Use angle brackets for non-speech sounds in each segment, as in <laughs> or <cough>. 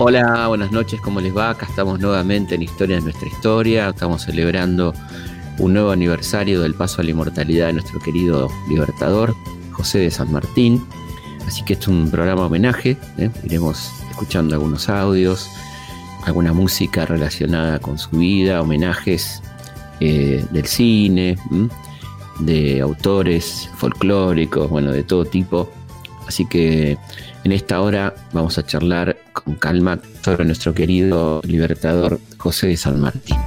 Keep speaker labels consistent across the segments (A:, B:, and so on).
A: Hola, buenas noches, ¿cómo les va? Acá estamos nuevamente en Historia de nuestra historia. Estamos celebrando un nuevo aniversario del paso a la inmortalidad de nuestro querido libertador, José de San Martín. Así que esto es un programa homenaje. ¿eh? Iremos escuchando algunos audios, alguna música relacionada con su vida, homenajes eh, del cine, de autores folclóricos, bueno, de todo tipo. Así que en esta hora vamos a charlar con calma sobre nuestro querido libertador José de San Martín.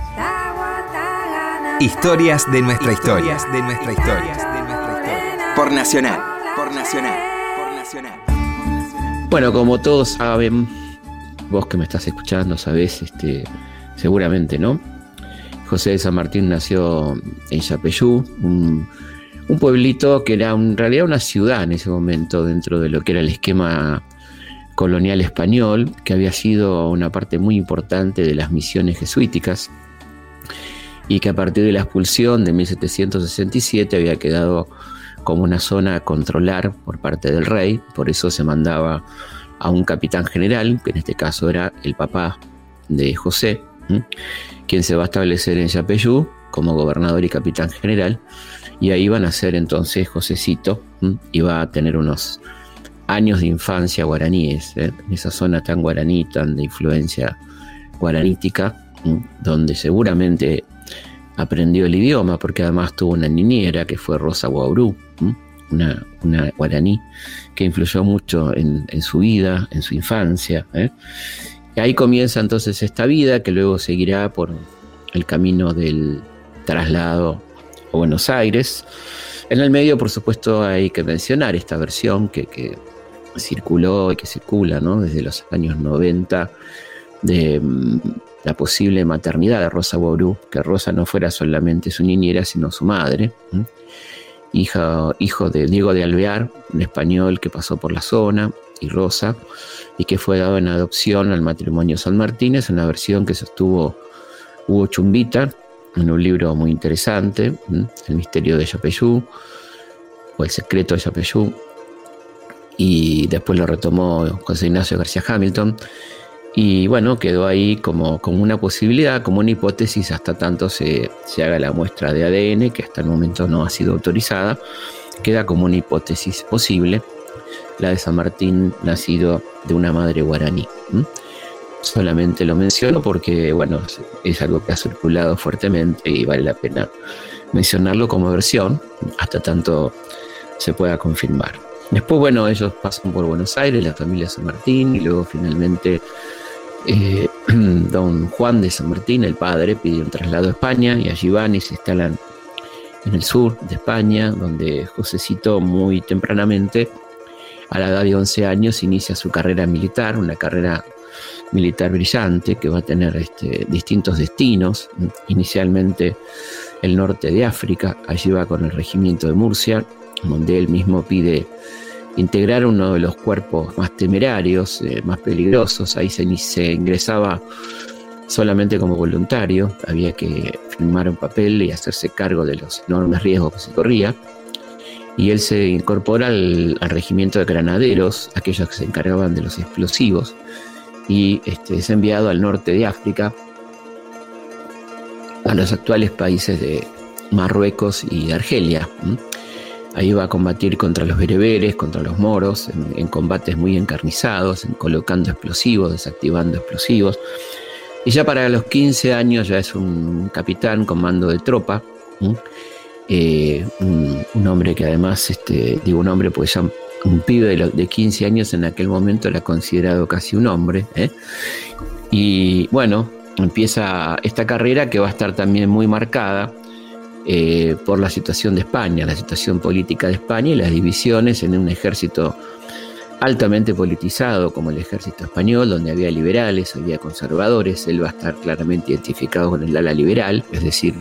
B: Historias de nuestra historia. de nuestra historia. Por Nacional. Por Nacional. Por Nacional.
A: Bueno, como todos saben, vos que me estás escuchando sabés, este, seguramente, ¿no? José de San Martín nació en Yapeyú, un un pueblito que era en realidad una ciudad en ese momento dentro de lo que era el esquema colonial español, que había sido una parte muy importante de las misiones jesuíticas y que a partir de la expulsión de 1767 había quedado como una zona a controlar por parte del rey, por eso se mandaba a un capitán general, que en este caso era el papá de José, quien se va a establecer en Yapeyú como gobernador y capitán general, y ahí van a ser entonces Josecito, y va a tener unos años de infancia guaraníes, ¿eh? en esa zona tan guaraní, tan de influencia guaranítica, donde seguramente aprendió el idioma, porque además tuvo una niñera que fue Rosa Guaurú, una, guaraní, que influyó mucho en, su vida, en su infancia. ¿eh? Y ahí comienza entonces esta vida que luego seguirá por el camino del traslado Buenos Aires. En el medio, por supuesto, hay que mencionar esta versión que, circuló y que circula desde los años 90 de mm, la posible maternidad de Rosa Ború, que Rosa no fuera solamente su niñera, sino su madre. Hija, hijo de Diego de Alvear, un español que pasó por la zona, y Rosa, y que fue dado en adopción al matrimonio San Martín. Es una versión que sostuvo Hugo Chumbita, en un libro muy interesante, El misterio de Yapeyú, o El secreto de Yapeyú, y después lo retomó José Ignacio García Hamilton, y bueno, quedó ahí como, como una posibilidad, como una hipótesis, hasta tanto se, se haga la muestra de ADN, que hasta el momento no ha sido autorizada, queda como una hipótesis posible, la de San Martín nacido de una madre guaraní. Solamente lo menciono porque, bueno, es algo que ha circulado fuertemente y vale la pena mencionarlo como versión hasta tanto se pueda confirmar. Después, bueno, ellos pasan por Buenos Aires, la familia San Martín, y luego finalmente eh, <clears throat> don Juan de San Martín, el padre, pide un traslado a España y allí van y se instalan en el sur de España, donde Josecito muy tempranamente, a la edad de 11 años, inicia su carrera militar, una carrera militar brillante que va a tener este, distintos destinos. Inicialmente el norte de África, allí va con el regimiento de Murcia, donde él mismo pide integrar uno de los cuerpos más temerarios, eh, más peligrosos. Ahí se, se, ingresaba solamente como voluntario, había que firmar un papel y hacerse cargo de los enormes riesgos que se corría. Y él se incorpora al regimiento de granaderos, aquellos que se encargaban de los explosivos, y este, es enviado al norte de África, a los actuales países de Marruecos y Argelia. Ahí va a combatir contra los bereberes, contra los moros, en, combates muy encarnizados, en colocando explosivos, desactivando explosivos. Y ya para los 15 años ya es un capitán con mando de tropa, eh, un, hombre que además, este, digo un hombre pues ya un pibe de, 15 años en aquel momento era considerado casi un hombre. ¿eh? Y bueno, empieza esta carrera que va a estar también muy marcada eh, por la situación de España, la situación política de España y las divisiones en un ejército altamente politizado como el ejército español, donde había liberales, había conservadores, él va a estar claramente identificado con el ala liberal, es decir,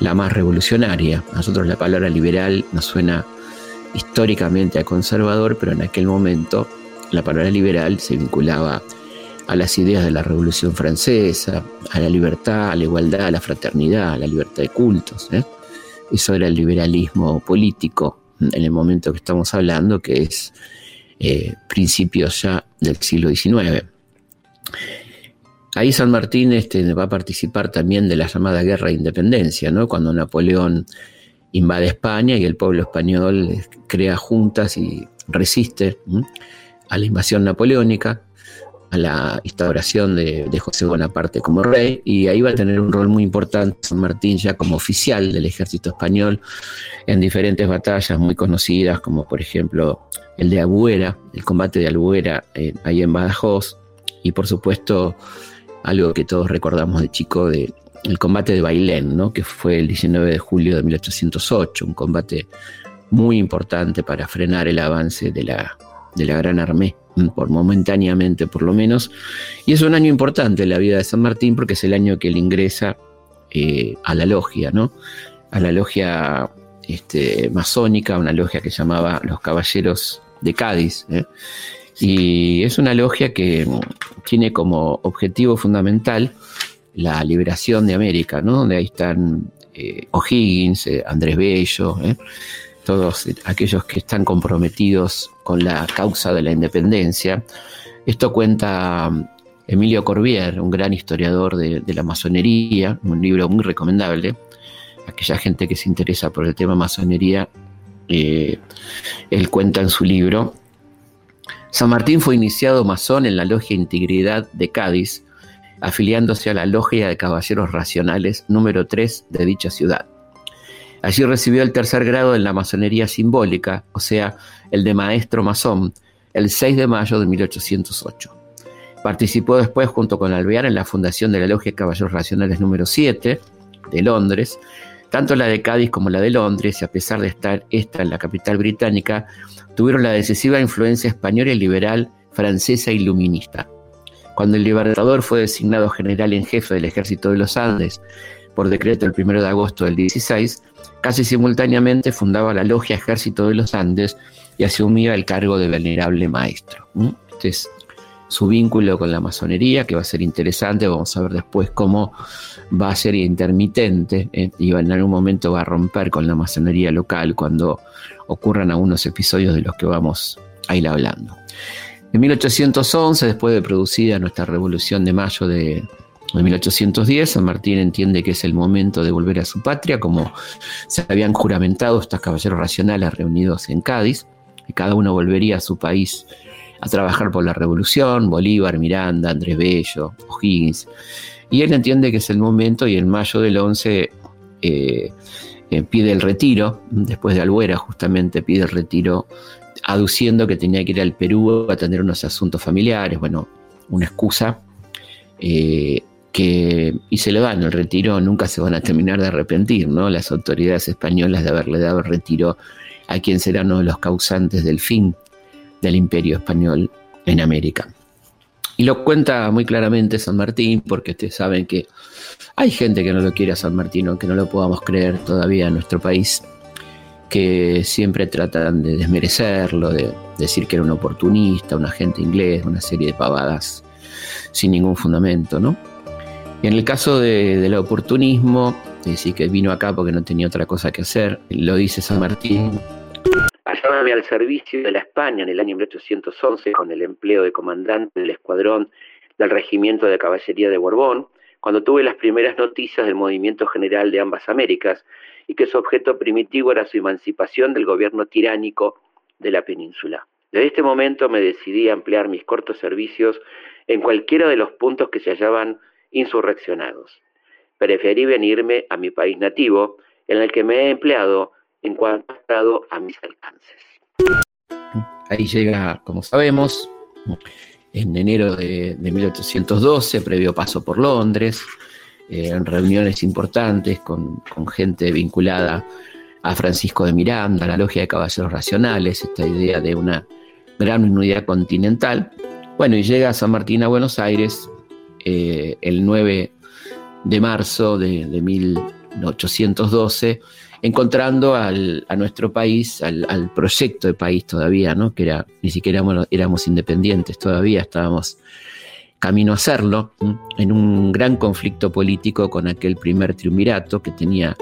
A: la más revolucionaria. A nosotros la palabra liberal nos suena históricamente a conservador, pero en aquel momento la palabra liberal se vinculaba a las ideas de la Revolución Francesa, a la libertad, a la igualdad, a la fraternidad, a la libertad de cultos. ¿eh? Eso era el liberalismo político en el momento que estamos hablando, que es eh, principios ya del siglo XIX. Ahí San Martín este, va a participar también de la llamada Guerra de Independencia, ¿no? cuando Napoleón invade España y el pueblo español eh, crea juntas y resiste a la invasión napoleónica, a la instauración de, José Bonaparte como rey, y ahí va a tener un rol muy importante San Martín ya como oficial del ejército español en diferentes batallas muy conocidas, como por ejemplo el de Albuera, el combate de Albuera eh, ahí en Badajoz, y por supuesto algo que todos recordamos de chico de el combate de Bailén, ¿no? que fue el 19 de julio de 1808, un combate muy importante para frenar el avance de la, de la Gran Armée, por momentáneamente por lo menos. Y es un año importante en la vida de San Martín porque es el año que él ingresa eh, a la logia, ¿no? a la logia este, masónica, una logia que llamaba Los Caballeros de Cádiz. ¿eh? Y es una logia que tiene como objetivo fundamental la liberación de América, ¿no? Donde ahí están eh, O'Higgins, eh, Andrés Bello, ¿eh? todos aquellos que están comprometidos con la causa de la independencia. Esto cuenta um, Emilio Corbier, un gran historiador de, la masonería, un libro muy recomendable. Aquella gente que se interesa por el tema masonería, él cuenta en su libro. San Martín fue iniciado masón en la Logia Integridad de Cádiz, afiliándose a la Logia de Caballeros Racionales número 3 de dicha ciudad. Allí recibió el tercer grado en la masonería simbólica, o sea, el de maestro masón, el 6 de mayo de 1808. Participó después junto con Alvear en la fundación de la Logia de Caballeros Racionales número 7 de Londres, tanto la de Cádiz como la de Londres, y a pesar de estar esta en la capital británica, tuvieron la decisiva influencia española y liberal francesa iluminista. Cuando el Libertador fue designado general en jefe del ejército de los Andes por decreto el 1 de agosto del 16, casi simultáneamente fundaba la logia Ejército de los Andes y asumía el cargo de venerable maestro. Este es su vínculo con la masonería, que va a ser interesante, vamos a ver después cómo va a ser intermitente ¿eh? y en algún momento va a romper con la masonería local cuando ocurran algunos episodios de los que vamos a ir hablando. En 1811, después de producida nuestra Revolución de Mayo de, 1810, San Martín entiende que es el momento de volver a su patria, como se habían juramentado estos caballeros racionales reunidos en Cádiz, y cada uno volvería a su país a trabajar por la revolución, Bolívar, Miranda, Andrés Bello, O'Higgins. Y él entiende que es el momento y en mayo del 11 eh, eh, pide el retiro, después de Albuera justamente pide el retiro aduciendo que tenía que ir al Perú a atender unos asuntos familiares, bueno, una excusa. Eh, que, y se le dan el retiro, nunca se van a terminar de arrepentir, ¿no? Las autoridades españolas de haberle dado el retiro a quien será uno de los causantes del fin del imperio español en América. Y lo cuenta muy claramente San Martín, porque ustedes saben que hay gente que no lo quiere a San Martín, aunque no lo podamos creer todavía en nuestro país que siempre tratan de desmerecerlo, de decir que era un oportunista, un agente inglés, una serie de pavadas sin ningún fundamento, ¿no? Y en el caso del oportunismo, decir que vino acá porque no tenía otra cosa que hacer, lo dice San Martín. Hallábame al servicio de la España en el año 1811 con el empleo de comandante del escuadrón del regimiento de caballería de Borbón, cuando tuve las primeras noticias del movimiento general de ambas Américas, y que su objeto primitivo era su emancipación del gobierno tiránico de la península. Desde este momento me decidí a emplear mis cortos servicios en cualquiera de los puntos que se hallaban insurreccionados. Preferí venirme a mi país nativo, en el que me he empleado en cuanto a mis alcances. Ahí llega, como sabemos, en enero de, de 1812, previo paso por Londres, eh, en reuniones importantes con, gente vinculada a Francisco de Miranda, a la logia de caballeros racionales, esta idea de una gran unidad continental. Bueno, y llega a San Martín a Buenos Aires eh, el 9 de marzo de, 1812, encontrando a nuestro país, al, proyecto de país todavía, ¿no? que era, ni siquiera éramos independientes todavía, estábamos camino a hacerlo, en un gran conflicto político con aquel primer triunvirato que tenía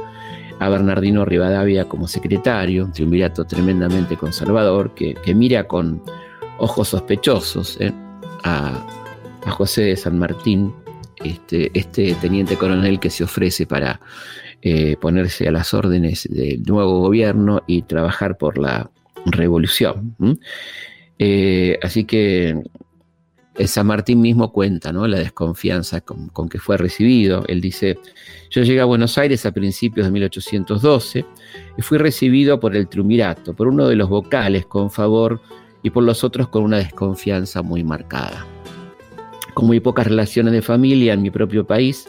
A: a Bernardino Rivadavia como secretario, un triunvirato tremendamente conservador, que, mira con ojos sospechosos ¿eh? a, a José de San Martín, este, este teniente coronel que se ofrece para eh, ponerse a las órdenes del nuevo gobierno y trabajar por la revolución. Eh, así que San Martín mismo cuenta ¿no? la desconfianza con, que fue recibido. Él dice, yo llegué a Buenos Aires a principios de 1812 y fui recibido por el triunvirato, por uno de los vocales con favor y por los otros con una desconfianza muy marcada. Con muy pocas relaciones de familia en mi propio país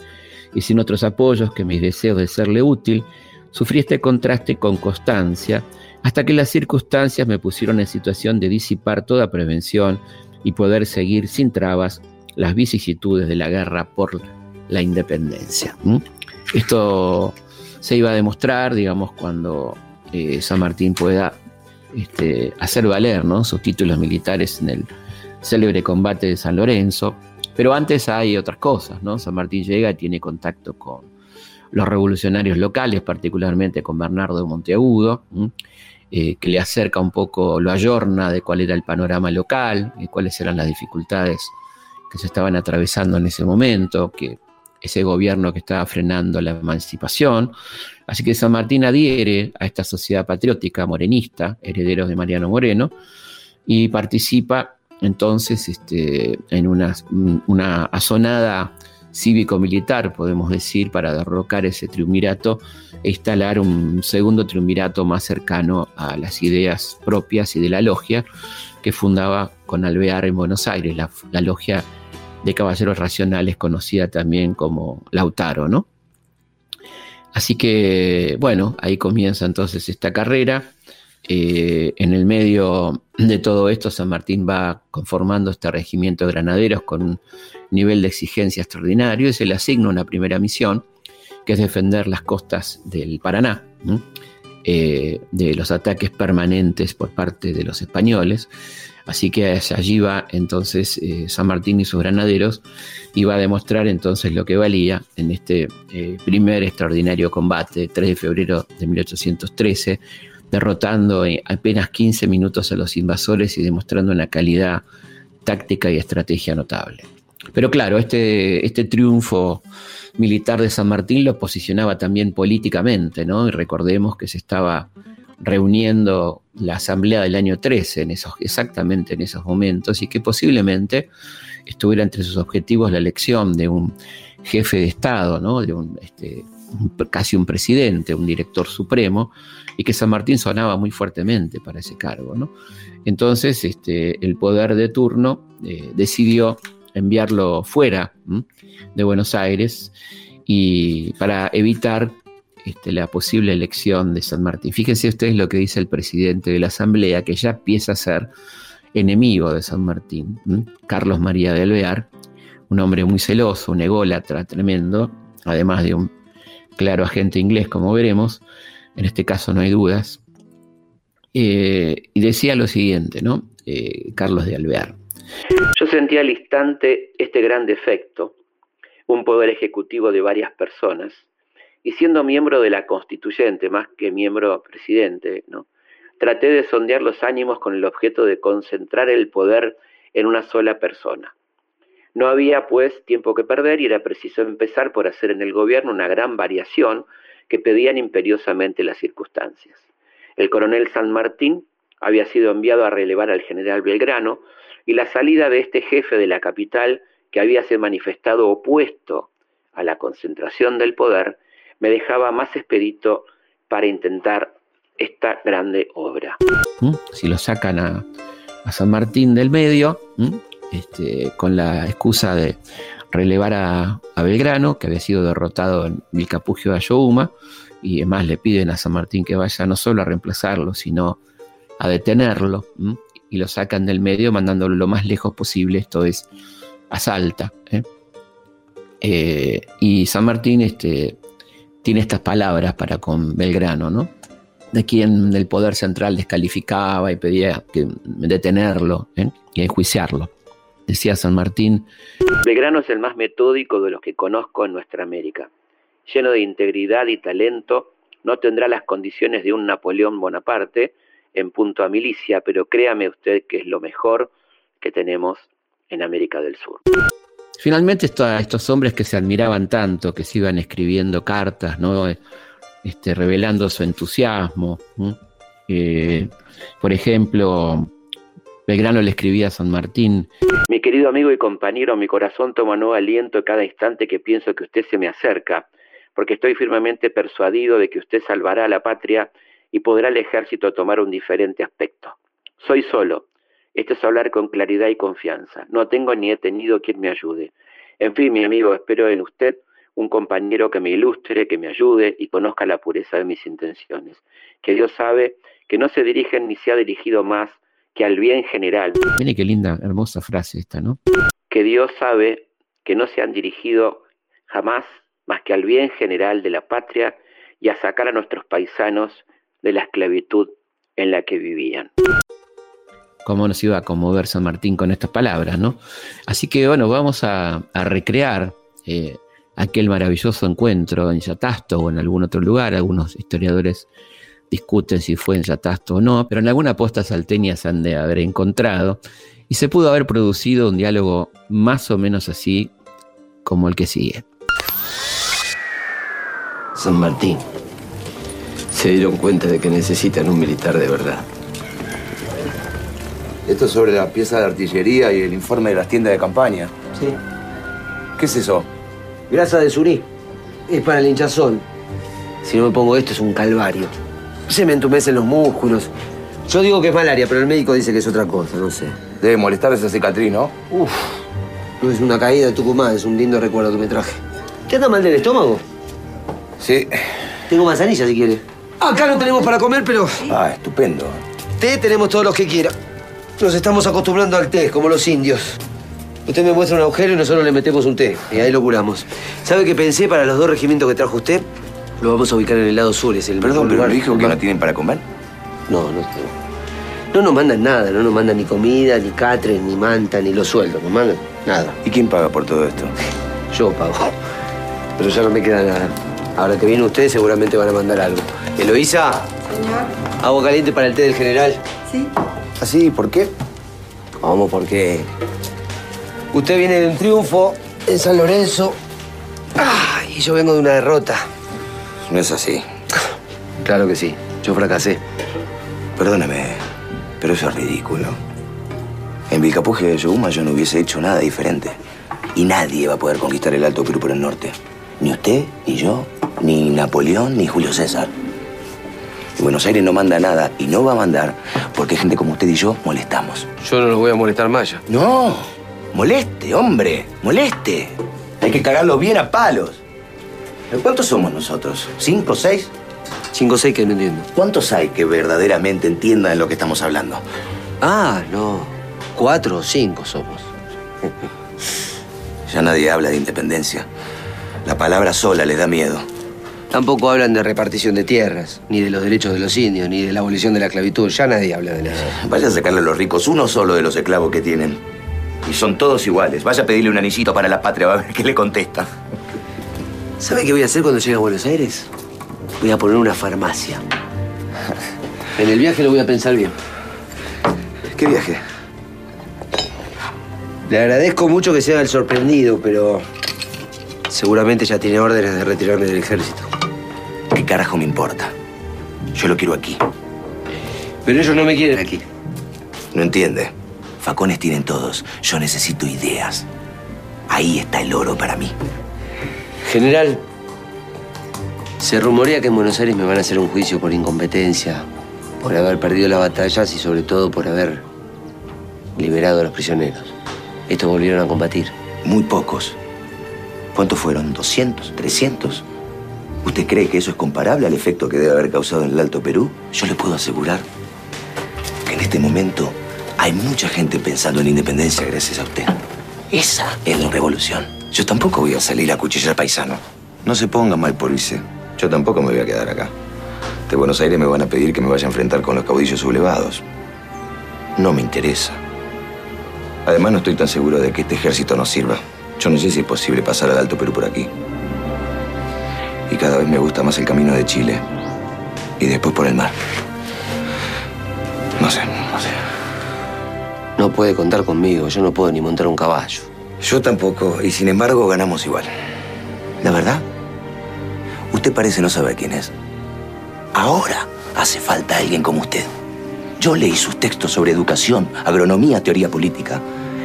A: y sin otros apoyos que mis deseos de serle útil, sufrí este contraste con constancia hasta que las circunstancias me pusieron en situación de disipar toda prevención y poder seguir sin trabas las vicisitudes de la guerra por la independencia. Esto se iba a demostrar, digamos, cuando eh, San Martín pueda este, hacer valer sus títulos militares en el célebre combate de San Lorenzo. Pero antes hay otras cosas, ¿no? San Martín llega y tiene contacto con los revolucionarios locales, particularmente con Bernardo Monteagudo, eh, que le acerca un poco, lo ayorna de cuál era el panorama local y cuáles eran las dificultades que se estaban atravesando en ese momento, que ese gobierno que estaba frenando la emancipación. Así que San Martín adhiere a esta sociedad patriótica morenista, herederos de Mariano Moreno, y participa entonces este, en una, una cívico-militar, podemos decir, para derrocar ese triunvirato e instalar un segundo triunvirato más cercano a las ideas propias y de la logia que fundaba con Alvear en Buenos Aires, la, logia de caballeros racionales conocida también como Lautaro, ¿no? Así que, bueno, ahí comienza entonces esta carrera. Eh, en el medio de todo esto, San Martín va conformando este regimiento de granaderos con un nivel de exigencia extraordinario y se le asigna una primera misión, que es defender las costas del Paraná. Eh, de los ataques permanentes por parte de los españoles. Así que allí va entonces eh, San Martín y sus granaderos y va a demostrar entonces lo que valía en este primer extraordinario combate, 3 de febrero de 1813, derrotando en apenas 15 minutos a los invasores y demostrando una calidad táctica y estrategia notable. Pero claro, este, este triunfo militar de San Martín lo posicionaba también políticamente, ¿no? Y recordemos que se estaba reuniendo la asamblea del año 13, en esos, exactamente en esos momentos, y que posiblemente estuviera entre sus objetivos la elección de un jefe de Estado, ¿no? de un, este, casi un presidente, un director supremo, y que San Martín sonaba muy fuertemente para ese cargo. ¿no? Entonces, este, el poder de turno eh, decidió enviarlo fuera de Buenos Aires y para evitar este, la posible elección de San Martín. Fíjense ustedes lo que dice el presidente de la Asamblea, que ya empieza a ser enemigo de San Martín, Carlos María de Alvear, un hombre muy celoso, un ególatra tremendo, además de un claro agente inglés, como veremos, en este caso no hay dudas, eh, y decía lo siguiente, ¿no? Eh, Carlos de Alvear. Yo sentía al instante este gran defecto, un poder ejecutivo de varias personas, y siendo miembro de la constituyente, más que miembro presidente, ¿no? traté de sondear los ánimos con el objeto de concentrar el poder en una sola persona. No había, pues, tiempo que perder y era preciso empezar por hacer en el gobierno una gran variación que pedían imperiosamente las circunstancias. El coronel San Martín había sido enviado a relevar al general Belgrano, y la salida de este jefe de la capital, que había sido manifestado opuesto a la concentración del poder, me dejaba más expedito para intentar esta grande obra. ¿Mm? Si lo sacan a, San Martín del medio. Este, con la excusa de relevar a, Belgrano, que había sido derrotado en Vilcapugio de Ayohuma, y además le piden a San Martín que vaya no solo a reemplazarlo, sino a detenerlo, y lo sacan del medio mandándolo lo más lejos posible, esto es a Salta. ¿eh? Eh, y San Martín este, tiene estas palabras para con Belgrano, ¿no? de quien el poder central descalificaba y pedía que detenerlo ¿eh? y enjuiciarlo. Decía San Martín, Belgrano es el más metódico de los que conozco en nuestra América. Lleno de integridad y talento, no tendrá las condiciones de un Napoleón Bonaparte, en punto a milicia, pero créame usted que es lo mejor que tenemos en América del Sur. finalmente estos hombres que se admiraban tanto, que se iban escribiendo cartas, ¿no? Este, revelando su entusiasmo. Eh, por ejemplo, Belgrano le escribía a San Martín, mi querido amigo y compañero, mi corazón toma nuevo aliento cada instante que pienso que usted se me acerca, porque estoy firmemente persuadido de que usted salvará a la patria y podrá el ejército tomar un diferente aspecto. Soy solo. Esto es hablar con claridad y confianza. No tengo ni he tenido quien me ayude. En fin, mi amigo, espero en usted un compañero que me ilustre, que me ayude y conozca la pureza de mis intenciones. Que Dios sabe que no se dirigen ni se ha dirigido más que al bien general. Mire qué linda, hermosa frase esta, ¿no? Que Dios sabe que no se han dirigido jamás más que al bien general de la patria y a sacar a nuestros paisanos de la esclavitud en la que vivían. Cómo nos iba a conmover San Martín con estas palabras, ¿no? Así que bueno, vamos a, recrear eh, aquel maravilloso encuentro en Yatasto o en algún otro lugar. Algunos historiadores discuten si fue en Yatasto o no, pero en alguna posta salteña se han de haber encontrado y se pudo haber producido un diálogo más o menos así como el que sigue.
C: San Martín, se dieron cuenta de que necesitan un militar de verdad.
D: Esto es sobre la pieza de artillería y el informe de las tiendas de campaña.
C: Sí.
D: ¿Qué es eso?
C: Grasa de surí. Es para el hinchazón. Si no me pongo esto es un calvario. Se me entumecen los músculos. Yo digo que es malaria, pero el médico dice que es otra cosa, no sé.
D: Debe molestar esa cicatriz, ¿no?
C: Uf, no es una caída de Tucumán, es un lindo recuerdo que me traje. ¿Te anda mal del estómago?
D: Sí.
C: Tengo manzanilla si quiere. Acá no tenemos para comer, pero...
D: Ah, estupendo.
C: Té tenemos todos los que quiera. Nos estamos acostumbrando al té, como los indios. Usted me muestra un agujero y nosotros le metemos un té. Y ahí lo curamos. ¿Sabe qué pensé para los dos regimientos que trajo usted? Lo vamos a ubicar en el lado sur, es el
D: Perdón, pero le dijo que no tienen para comer.
C: No, no, no. No nos mandan nada, no nos mandan ni comida, ni catres, ni manta, ni los sueldos, no mandan nada.
D: ¿Y quién paga por todo esto?
C: Yo pago. Pero ya no me queda nada. Ahora que viene usted, seguramente van a mandar algo. Eloísa.
E: Señor.
C: Agua caliente para el té del general.
E: Sí.
C: ¿Así? ¿Por qué? ¿Cómo? Porque usted viene de un triunfo en San Lorenzo. Ah, y yo vengo de una derrota.
D: No es así.
C: Claro que sí. Yo fracasé.
D: Perdóname, pero eso es ridículo. En Vilcapuje de Yoguma yo no hubiese hecho nada diferente. Y nadie va a poder conquistar el Alto Perú por el norte. Ni usted, ni yo, ni Napoleón, ni Julio César. Y Buenos Aires no manda nada y no va a mandar porque gente como usted y yo molestamos.
C: Yo no los voy a molestar más ya.
D: No, moleste, hombre, moleste. Hay que cagarlo bien a palos. ¿Cuántos somos nosotros? ¿Cinco, seis?
C: Cinco o seis que no entiendo.
D: ¿Cuántos hay que verdaderamente entiendan lo que estamos hablando?
C: Ah, no. Cuatro o cinco somos.
D: ya nadie habla de independencia. La palabra sola les da miedo.
C: Tampoco hablan de repartición de tierras, ni de los derechos de los indios, ni de la abolición de la esclavitud. Ya nadie habla de nada.
D: Vaya a sacarle a los ricos uno solo de los esclavos que tienen. Y son todos iguales. Vaya a pedirle un anillito para la patria, va a ver qué le contesta.
C: ¿Sabe qué voy a hacer cuando llegue a Buenos Aires? Voy a poner una farmacia. En el viaje lo voy a pensar bien.
D: ¿Qué viaje?
C: Le agradezco mucho que sea el sorprendido, pero seguramente ya tiene órdenes de retirarme del ejército.
D: ¿Qué carajo me importa? Yo lo quiero aquí.
C: Pero ellos no me quieren aquí.
D: No entiende. Facones tienen todos. Yo necesito ideas. Ahí está el oro para mí.
C: General, se rumorea que en Buenos Aires me van a hacer un juicio por incompetencia, por haber perdido las batallas y sobre todo por haber liberado a los prisioneros. Estos volvieron a combatir.
D: Muy pocos. ¿Cuántos fueron? ¿200? ¿300? ¿Usted cree que eso es comparable al efecto que debe haber causado en el Alto Perú? Yo le puedo asegurar que en este momento hay mucha gente pensando en independencia gracias a usted. Esa es la revolución. Yo tampoco voy a salir a cuchillar paisano. No se ponga mal por irse. Yo tampoco me voy a quedar acá. De Buenos Aires me van a pedir que me vaya a enfrentar con los caudillos sublevados. No me interesa. Además, no estoy tan seguro de que este ejército nos sirva. Yo no sé si es posible pasar al Alto Perú por aquí. Y cada vez me gusta más el camino de Chile. Y después por el mar. No sé, no sé.
C: No puede contar conmigo. Yo no puedo ni montar un caballo.
D: Yo tampoco, y sin embargo ganamos igual. La verdad, usted parece no saber quién es. Ahora hace falta alguien como usted. Yo leí sus textos sobre educación, agronomía, teoría política.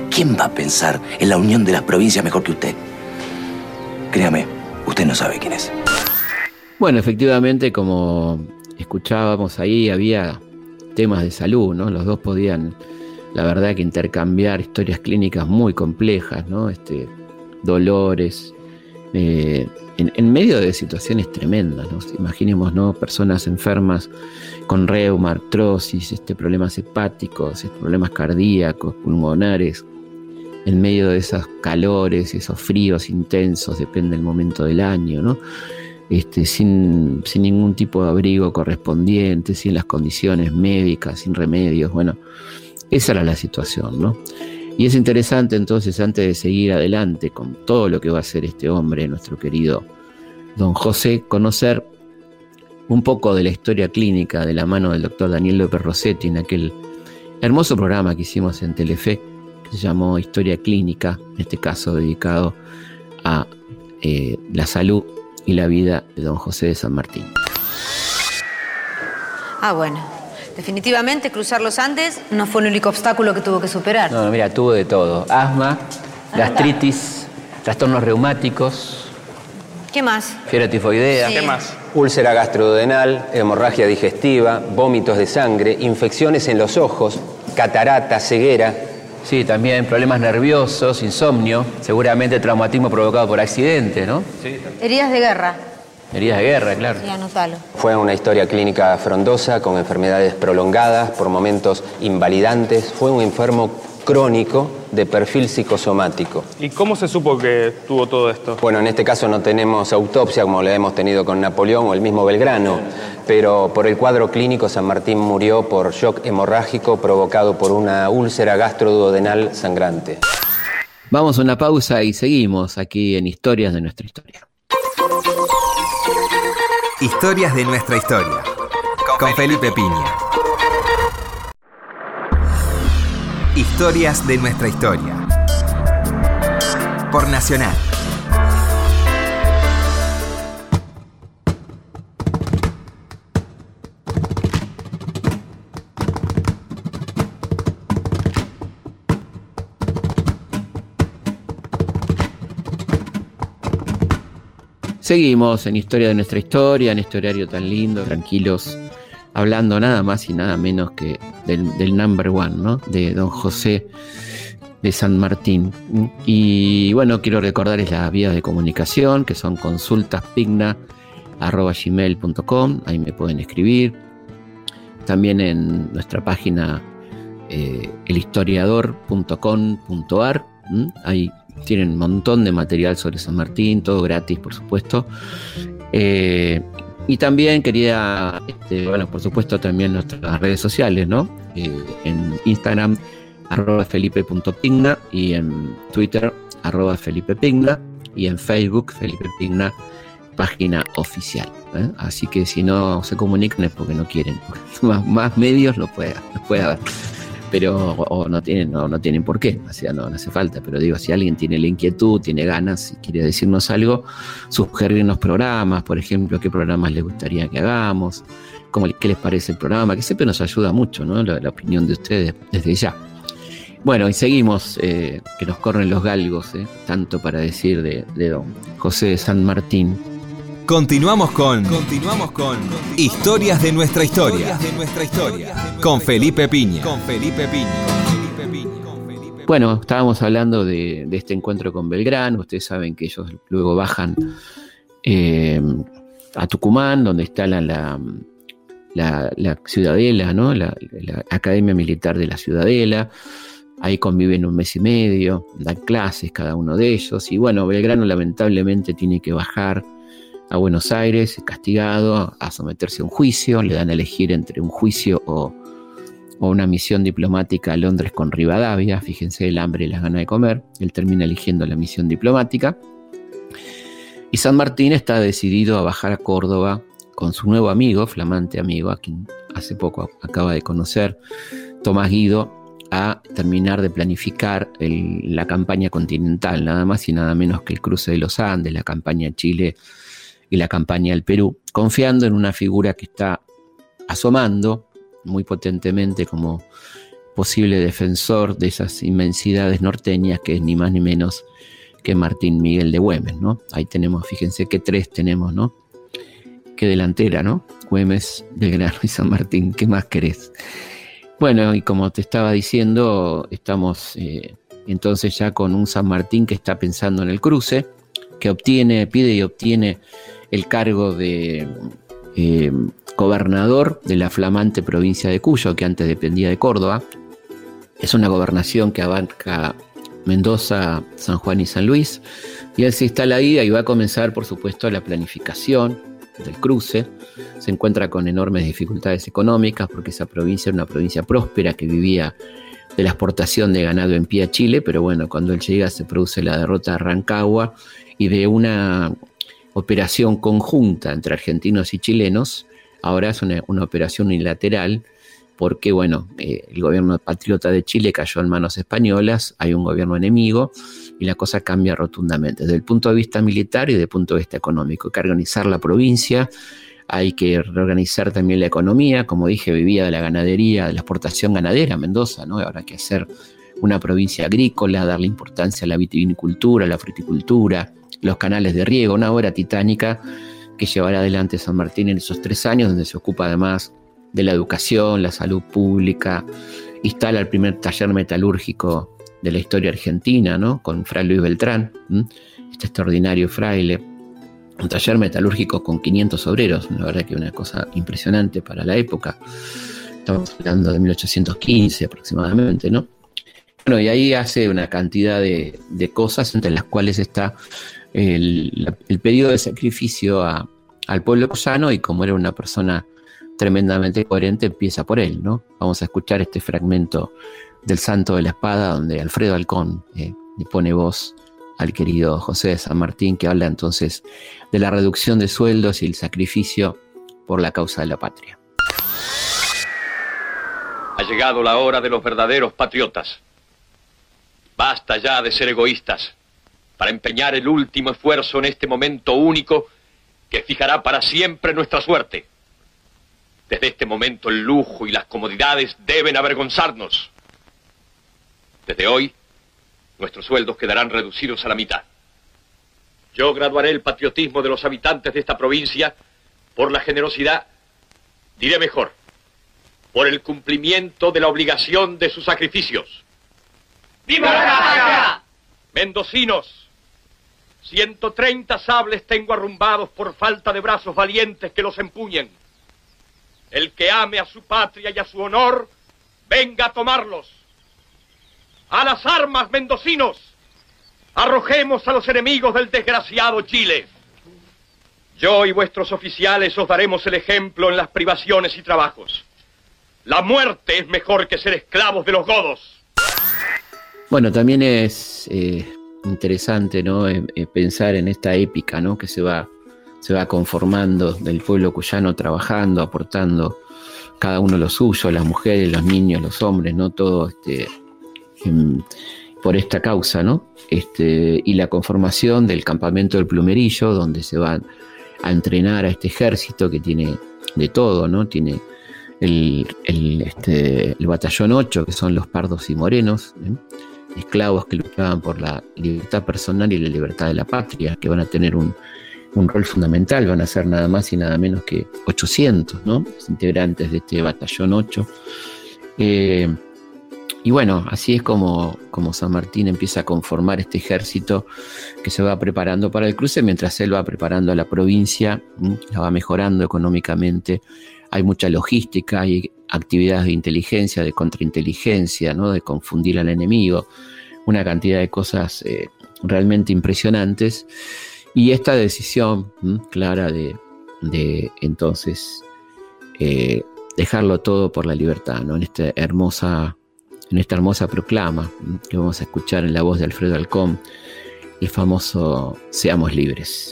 D: ¿Quién va a pensar en la unión de las provincias mejor que usted? Créame, usted no sabe quién es.
A: Bueno, efectivamente, como escuchábamos ahí, había temas de salud, ¿no? Los dos podían, la verdad, que intercambiar historias clínicas muy complejas, ¿no? Este, dolores, eh, en, medio de situaciones tremendas, ¿no? Imaginemos, ¿no? Personas enfermas con reuma, artrosis, este, problemas hepáticos, este, problemas cardíacos, pulmonares, en medio de esos calores, esos fríos intensos, depende del momento del año, ¿no? Este, sin, sin, ningún tipo de abrigo correspondiente, sin las condiciones médicas, sin remedios. Bueno, esa era la situación, ¿no? Y es interesante entonces, antes de seguir adelante con todo lo que va a hacer este hombre, nuestro querido don José, conocer un poco de la historia clínica de la mano del doctor Daniel López Rossetti en aquel hermoso programa que hicimos en Telefe, que se llamó Historia Clínica, en este caso dedicado a eh, la salud y la vida de don José de San Martín.
E: Ah, bueno. Definitivamente cruzar los Andes no fue el único obstáculo que tuvo que superar.
A: No, mira, tuvo de todo. Asma, gastritis, trastornos reumáticos.
E: ¿Qué más?
A: Fiebre tifoidea.
F: ¿Qué más? Úlcera gastrodenal, hemorragia digestiva, vómitos de sangre, infecciones en los ojos, catarata, ceguera,
A: Sí, también problemas nerviosos, insomnio, seguramente traumatismo provocado por accidente, ¿no?
E: Sí. Heridas de guerra.
A: Heridas de guerra, claro.
E: Sí, anotalo.
F: Fue una historia clínica frondosa, con enfermedades prolongadas, por momentos invalidantes. Fue un enfermo crónico de perfil psicosomático.
G: ¿Y cómo se supo que tuvo todo esto?
F: Bueno, en este caso no tenemos autopsia como la hemos tenido con Napoleón o el mismo Belgrano, pero por el cuadro clínico San Martín murió por shock hemorrágico provocado por una úlcera gastroduodenal sangrante.
A: Vamos a una pausa y seguimos aquí en Historias de nuestra historia.
B: Historias de nuestra historia. Con Felipe Piña. Historias de nuestra historia. Por Nacional.
A: Seguimos en Historia de nuestra historia, en este horario tan lindo, tranquilos, hablando nada más y nada menos que del, number one, ¿no? De don José de San Martín. Y bueno, quiero recordarles las vías de comunicación, que son consultaspigna.gmail.com, ahí me pueden escribir. También en nuestra página eh, elhistoriador.com.ar, ahí tienen un montón de material sobre San Martín, todo gratis, por supuesto. Eh, y también quería, este, bueno, por supuesto, también nuestras redes sociales, ¿no? Eh, en Instagram, arroba felipe.pigna y en Twitter, arroba felipepigna y en Facebook, Felipe Pigna, página oficial. ¿eh? Así que si no se comunican es porque no quieren. <laughs> Más, más medios lo puede, lo puede haber pero o, no tienen no, no, tienen por qué, o sea, no, hace falta, pero digo, si alguien tiene la inquietud, tiene ganas y quiere decirnos algo, sugerirnos programas, por ejemplo, qué programas les gustaría que hagamos, cómo, qué les parece el programa, que siempre nos ayuda mucho, ¿no? La, opinión de ustedes desde ya. Bueno, y seguimos, eh, que nos corren los galgos, eh, tanto para decir de, de don José San Martín,
B: Continuamos con Continuamos con Historias de nuestra historia. de nuestra historia. Con Felipe Piña. Con Felipe Piña.
A: Bueno, estábamos hablando de, este encuentro con Belgrano. Ustedes saben que ellos luego bajan eh, a Tucumán, donde está la, la, ciudadela, ¿no? La, Academia Militar de la Ciudadela. Ahí conviven un mes y medio, dan clases cada uno de ellos. Y bueno, Belgrano lamentablemente tiene que bajar a Buenos Aires, castigado, a someterse a un juicio, le dan a elegir entre un juicio o, una misión diplomática a Londres con Rivadavia, fíjense el hambre y las ganas de comer, él termina eligiendo la misión diplomática. Y San Martín está decidido a bajar a Córdoba con su nuevo amigo, flamante amigo, a quien hace poco acaba de conocer, Tomás Guido, a terminar de planificar la campaña continental, nada más y nada menos que el cruce de los Andes, la campaña Chile y la campaña del Perú, confiando en una figura que está asomando muy potentemente como posible defensor de esas inmensidades norteñas, que es ni más ni menos que Martín Miguel de Güemes, ¿no? Ahí tenemos, fíjense qué tres tenemos, ¿no? Qué delantera, ¿no? Güemes, Belgrano y San Martín, ¿qué más querés? Bueno, y como te estaba diciendo, estamos eh, entonces ya con un San Martín que está pensando en el cruce, que obtiene, pide y obtiene el cargo de eh, gobernador de la flamante provincia de Cuyo, que antes dependía de Córdoba. Es una gobernación que abarca Mendoza, San Juan y San Luis. Y él se instala ahí y va a comenzar, por supuesto, la planificación del cruce se encuentra con enormes dificultades económicas porque esa provincia era una provincia próspera que vivía de la exportación de ganado en pie a Chile, pero bueno, cuando él llega se produce la derrota de Rancagua y de una operación conjunta entre argentinos y chilenos, ahora es una, operación unilateral porque bueno, eh, el gobierno patriota de Chile cayó en manos españolas, hay un gobierno enemigo y la cosa cambia rotundamente desde el punto de vista militar y desde el punto de vista económico. Hay que organizar la provincia, hay que reorganizar también la economía, como dije, vivía de la ganadería, de la exportación ganadera, Mendoza, ¿no? Hay que hacer una provincia agrícola, darle importancia a la vitivinicultura, a la fruticultura, los canales de riego, una obra titánica que llevará adelante San Martín en esos tres años, donde se ocupa además de la educación, la salud pública, instala el primer taller metalúrgico de la historia argentina, ¿no? Con Fray Luis Beltrán, este extraordinario fraile un taller metalúrgico con 500 obreros, la verdad que una cosa impresionante para la época. Estamos hablando de 1815 aproximadamente, ¿no? Bueno, y ahí hace una cantidad de, cosas entre las cuales está el, pedido de sacrificio al pueblo cosano y como era una persona tremendamente coherente, empieza por él, ¿no? Vamos a escuchar este fragmento del Santo de la Espada donde Alfredo Alcón eh, le pone voz al querido José San Martín, que habla entonces de la reducción de sueldos y el sacrificio por la causa de la patria.
H: Ha llegado la hora de los verdaderos patriotas. Basta ya de ser egoístas para empeñar el último esfuerzo en este momento único que fijará para siempre nuestra suerte. Desde este momento el lujo y las comodidades deben avergonzarnos. Desde hoy, nuestros sueldos quedarán reducidos a la mitad. Yo graduaré el patriotismo de los habitantes de esta provincia por la generosidad, diré mejor, por el cumplimiento de la obligación de sus sacrificios. ¡Viva la patria! Mendocinos, 130 sables tengo arrumbados por falta de brazos valientes que los empuñen. El que ame a su patria y a su honor, venga a tomarlos. A las armas, mendocinos. Arrojemos a los enemigos del desgraciado Chile. Yo y vuestros oficiales os daremos el ejemplo en las privaciones y trabajos. La muerte es mejor que ser esclavos de los godos.
A: Bueno, también es eh, interesante ¿no? Pensar en esta épica ¿no? que se va, se va conformando del pueblo cuyano trabajando, aportando cada uno lo suyo, las mujeres, los niños, los hombres, ¿no? todo este, por esta causa, ¿no? Este, y la conformación del campamento del plumerillo, donde se va a entrenar a este ejército que tiene de todo, ¿no? Tiene el, este, batallón 8, que son los pardos y morenos, ¿eh? Esclavos que luchaban por la libertad personal y la libertad de la patria, que van a tener un, rol fundamental, van a ser nada más y nada menos que 800, ¿no? Los integrantes de este batallón 8. Y bueno, así es como, como San Martín empieza a conformar este ejército que se va preparando para el cruce, mientras él va preparando a la provincia, la va mejorando económicamente. Hay mucha logística, hay actividades de inteligencia, de contrainteligencia, ¿no? de confundir al enemigo, una cantidad de cosas eh, realmente impresionantes. Y esta decisión clara de, entonces eh, dejarlo todo por la libertad, ¿no? en esta hermosa en esta hermosa proclama que vamos a escuchar en la voz de Alfredo Alcón, el famoso Seamos libres.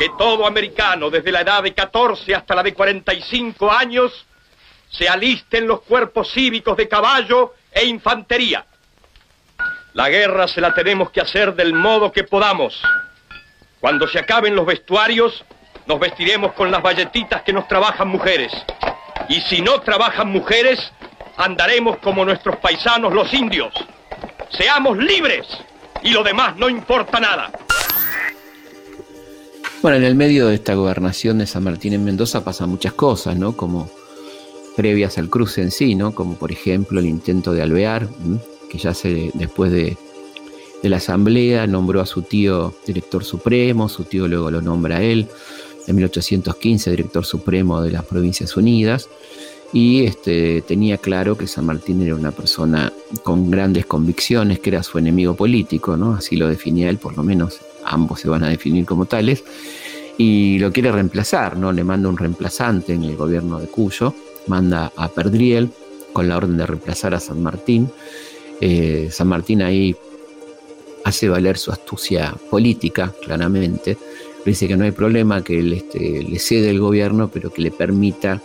H: Que todo americano, desde la edad de 14 hasta la de 45 años, se alisten los cuerpos cívicos de caballo e infantería. La guerra se la tenemos que hacer del modo que podamos. Cuando se acaben los vestuarios, nos vestiremos con las valletitas que nos trabajan mujeres. Y si no trabajan mujeres, andaremos como nuestros paisanos los indios. Seamos libres y lo demás no importa nada.
A: Bueno, en el medio de esta gobernación de San Martín en Mendoza pasan muchas cosas, ¿no? Como previas al cruce en sí, ¿no? Como por ejemplo el intento de alvear, que ya se, después de, la asamblea nombró a su tío director supremo, su tío luego lo nombra a él, en 1815 director supremo de las Provincias Unidas, y este, tenía claro que San Martín era una persona con grandes convicciones, que era su enemigo político, ¿no? así lo definía él, por lo menos ambos se van a definir como tales, y lo quiere reemplazar, ¿no? le manda un reemplazante en el gobierno de Cuyo, manda a Perdriel con la orden de reemplazar a San Martín. Eh, San Martín ahí hace valer su astucia política, claramente. Dice que no hay problema, que él este, le cede el gobierno, pero que le permita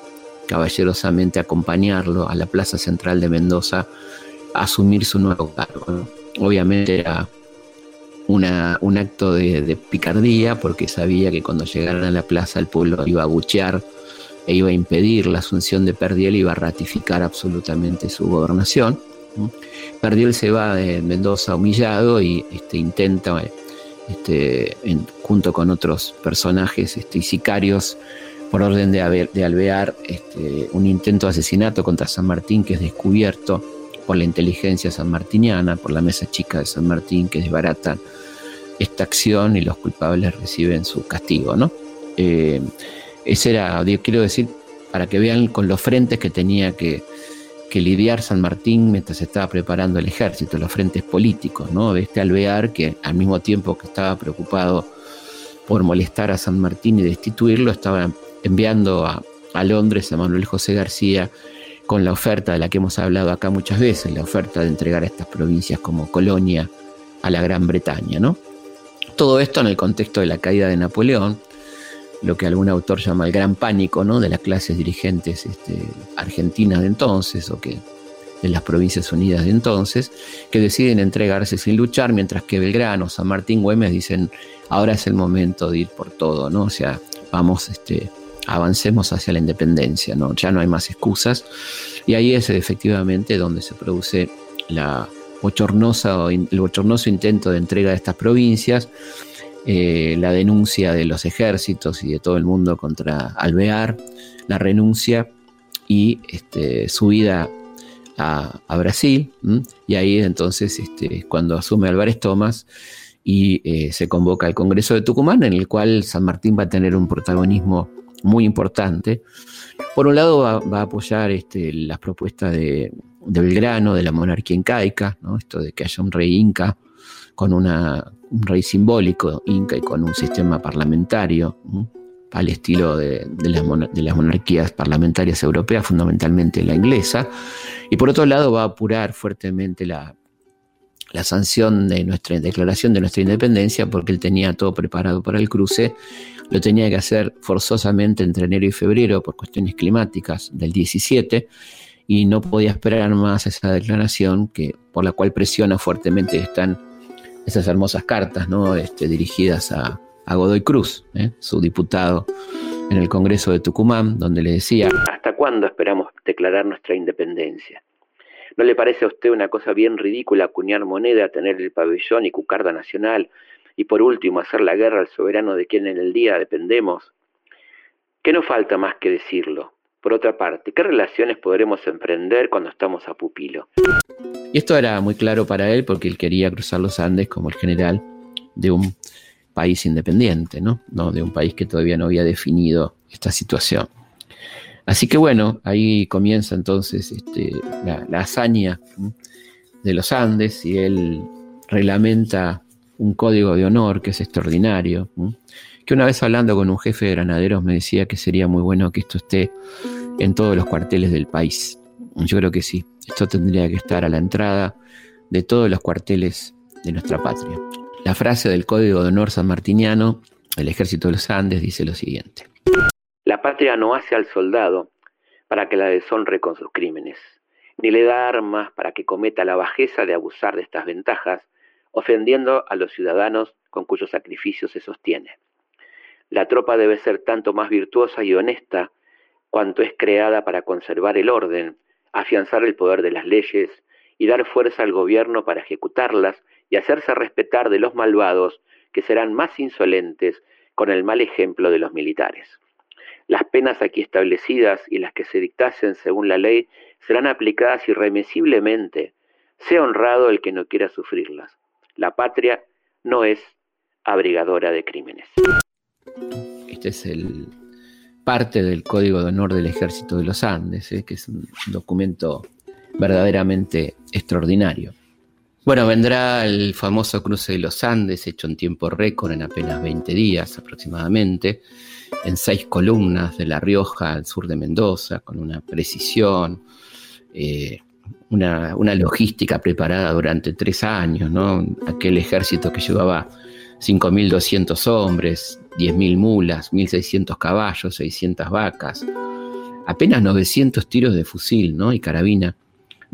A: caballerosamente acompañarlo a la plaza central de Mendoza a asumir su nuevo cargo. Obviamente era una, un acto de, de, picardía porque sabía que cuando llegaran a la plaza el pueblo iba a buchear e iba a impedir la asunción de Perdiel iba a ratificar absolutamente su gobernación. Perdiel se va de Mendoza humillado y este, intenta, este, junto con otros personajes este, y sicarios, por orden de, de alvear, este, un intento de asesinato contra San Martín que es descubierto por la inteligencia sanmartiniana, por la mesa chica de San Martín que desbarata esta acción y los culpables reciben su castigo. ¿no? Eh, ese era, quiero decir, para que vean con los frentes que tenía que, lidiar San Martín mientras estaba preparando el ejército, los frentes políticos, ¿no? De este alvear que al mismo tiempo que estaba preocupado por molestar a San Martín y destituirlo, estaba enviando a, a Londres a Manuel José García con la oferta de la que hemos hablado acá muchas veces, la oferta de entregar a estas provincias como colonia a la Gran Bretaña, ¿no? Todo esto en el contexto de la caída de Napoleón, lo que algún autor llama el gran pánico ¿no? de las clases dirigentes este, argentinas de entonces o que de las provincias unidas de entonces, que deciden entregarse sin luchar, mientras que Belgrano, San Martín, Güemes dicen, ahora es el momento de ir por todo, ¿no? O sea, vamos, este, avancemos hacia la independencia, ¿no? Ya no hay más excusas. Y ahí es efectivamente donde se produce la bochornosa, el bochornoso intento de entrega de estas provincias, eh, la denuncia de los ejércitos y de todo el mundo contra Alvear, la renuncia y este, su vida a, Brasil. Y ahí entonces este, cuando asume Álvarez Tomás y eh, se convoca al Congreso de Tucumán, en el cual San Martín va a tener un protagonismo muy importante. Por un lado va, a apoyar este, las propuestas de, Belgrano, de la monarquía incaica, esto de que haya un rey inca con un rey simbólico inca y con un sistema parlamentario al estilo de, las monarquías parlamentarias europeas, fundamentalmente la inglesa, y por otro lado va a apurar fuertemente la, la sanción de nuestra declaración de nuestra independencia porque él tenía todo preparado para el cruce, lo tenía que hacer forzosamente entre enero y febrero por cuestiones climáticas del 17 y no podía esperar más esa declaración que por la cual presiona fuertemente están esas hermosas cartas ¿no? este, dirigidas a, Godoy Cruz, ¿eh? su diputado en el Congreso de Tucumán, donde le decía, ¿hasta cuándo esperamos declarar nuestra independencia? ¿No le parece a usted una cosa bien ridícula acuñar moneda, tener el pabellón y cucarda nacional y por último hacer la guerra al soberano de quien en el día dependemos? ¿Qué no falta más que decirlo? Por otra parte, ¿qué relaciones podremos emprender cuando estamos a pupilo? Y esto era muy claro para él porque él quería cruzar los Andes como el general de un país independiente, ¿no? de un país que todavía no había definido esta situación. Así que bueno, ahí comienza entonces este, la, hazaña de los Andes y él reglamenta un código de honor que es extraordinario, que una vez hablando con un jefe de granaderos me decía que sería muy bueno que esto esté en todos los cuarteles del país. Yo creo que sí. Esto tendría que estar a la entrada de todos los cuarteles de nuestra patria. La frase del Código de Honor sanmartiniano, el Ejército de los Andes, dice lo siguiente. La patria no hace al soldado, para que la deshonre con sus crímenes, ni le da armas para que cometa la bajeza de abusar de estas ventajas, ofendiendo a los ciudadanos con cuyos sacrificios se sostiene. La tropa debe ser tanto más virtuosa y honesta cuanto es creada para conservar el orden, afianzar el poder de las leyes y dar fuerza al gobierno para ejecutarlas y hacerse respetar de los malvados que serán más insolentes con el mal ejemplo de los militares. Las penas aquí establecidas y las que se dictasen según la ley serán aplicadas irremisiblemente, sea honrado el que no quiera sufrirlas. La patria no es abrigadora de crímenes. Este es el parte del Código de Honor del Ejército de los Andes, ¿eh? que es un documento verdaderamente extraordinario. Bueno, vendrá el famoso cruce de los Andes, hecho en tiempo récord, en apenas 20 días aproximadamente, en seis columnas de La Rioja al sur de Mendoza, con una precisión, eh, una, logística preparada durante tres años, ¿no? Aquel ejército que llevaba 5.200 hombres, 10.000 mulas, 1.600 caballos, 600 vacas, apenas 900 tiros de fusil ¿no? y carabina,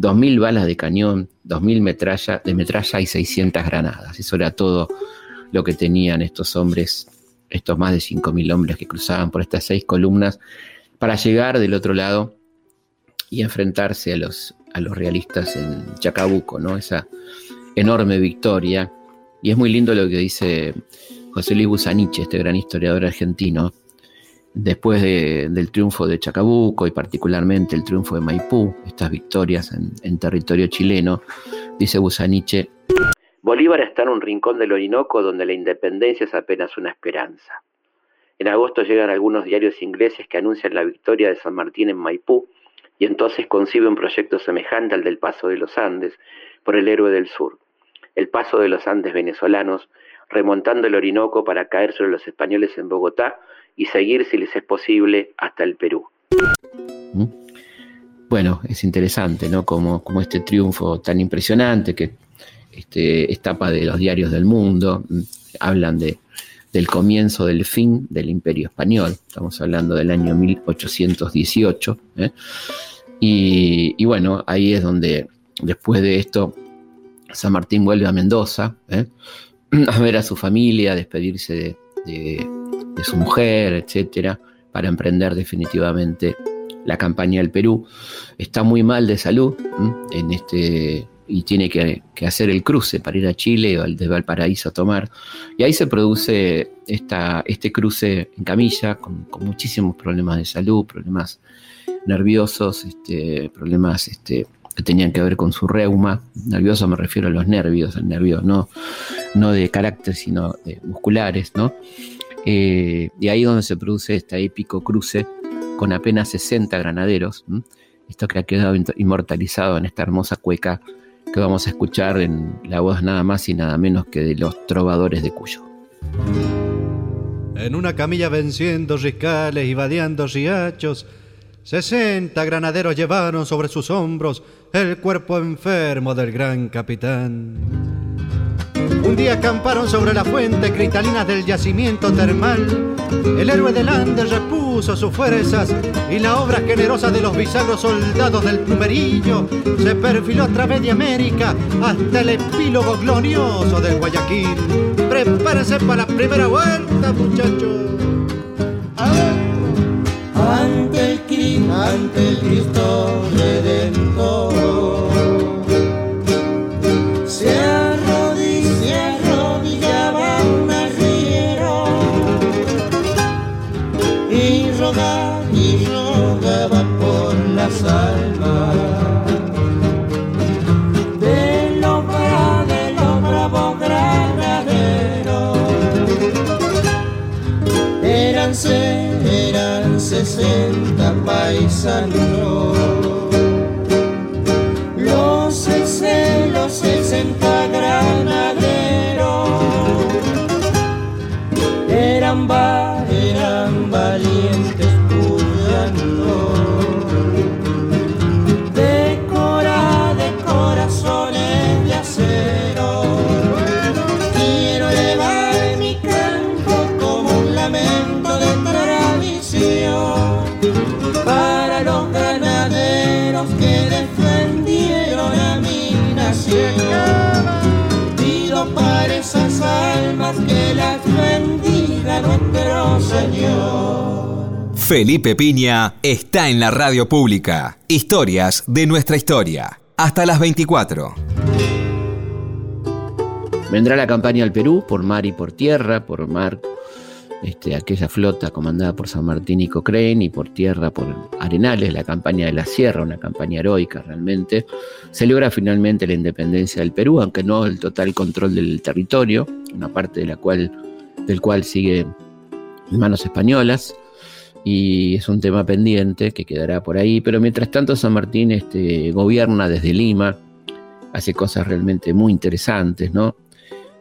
A: 2.000 balas de cañón, 2.000 metralla, de metralla y 600 granadas. Eso era todo lo que tenían estos hombres, estos más de 5.000 hombres que cruzaban por estas seis columnas para llegar del otro lado y enfrentarse a los, a los realistas en Chacabuco, ¿no? esa enorme victoria. Y es muy lindo lo que dice José Luis Busaniche, este gran historiador argentino, después del triunfo de Chacabuco y particularmente el triunfo de Maipú, estas victorias en, territorio chileno, dice Busaniche, Bolívar está en un rincón del Orinoco donde la independencia es apenas una esperanza. En agosto llegan algunos diarios ingleses que anuncian la victoria de San Martín en Maipú y entonces concibe un proyecto semejante al del Paso de los Andes por el héroe del sur. El Paso de los Andes venezolanos remontando el Orinoco para caer sobre los españoles en Bogotá y seguir, si les es posible, hasta el Perú. ¿Mm? Bueno, es interesante, ¿no? Como, este triunfo tan impresionante que este, etapa de los diarios del mundo, hablan de, del comienzo del fin del imperio español, estamos hablando del año 1818, ¿eh? y, y, bueno, ahí es donde después de esto San Martín vuelve a Mendoza, ¿eh? <clears throat> a ver a su familia, a despedirse de, su mujer, etcétera, para emprender definitivamente la campaña del Perú. Está muy mal de salud en este y tiene que, hacer el cruce para ir a Chile o al de Valparaíso a tomar. Y ahí se produce esta, este cruce en camilla con, muchísimos problemas de salud, problemas nerviosos, este, problemas este, que tenían que ver con su reuma. Nervioso me refiero a los nervios, nervio no, no de carácter, sino de musculares, ¿no? Eh, y ahí donde se produce este épico cruce con apenas 60 granaderos, esto que ha quedado inmortalizado en esta hermosa cueca que vamos a escuchar en la voz nada más y nada menos que de los trovadores de Cuyo.
I: En una camilla venciendo riscales y vadeando riachos, sesenta granaderos llevaron sobre sus hombros el cuerpo enfermo del gran capitán. Un día acamparon sobre la fuente cristalina del yacimiento termal. El héroe del Andes repuso sus fuerzas y la obra generosa de los bisagros soldados del plumerillo se perfiló a través de América hasta el epílogo glorioso del Guayaquil. Prepárense para la primera vuelta, muchachos.
J: Ante el. Sesenta paisanos.
B: Felipe Piña está en la radio pública. Historias de nuestra historia. Hasta las 24.
A: Vendrá la campaña al Perú por mar y por tierra, por mar este, aquella flota comandada por San Martín y Cochrane y por tierra por Arenales, la campaña de la Sierra, una campaña heroica realmente. Se logra finalmente la independencia del Perú, aunque no el total control del territorio, una parte de la cual, del cual sigue en manos españolas y es un tema pendiente que quedará por ahí, pero mientras tanto San Martín este, gobierna desde Lima, hace cosas realmente muy interesantes, ¿no?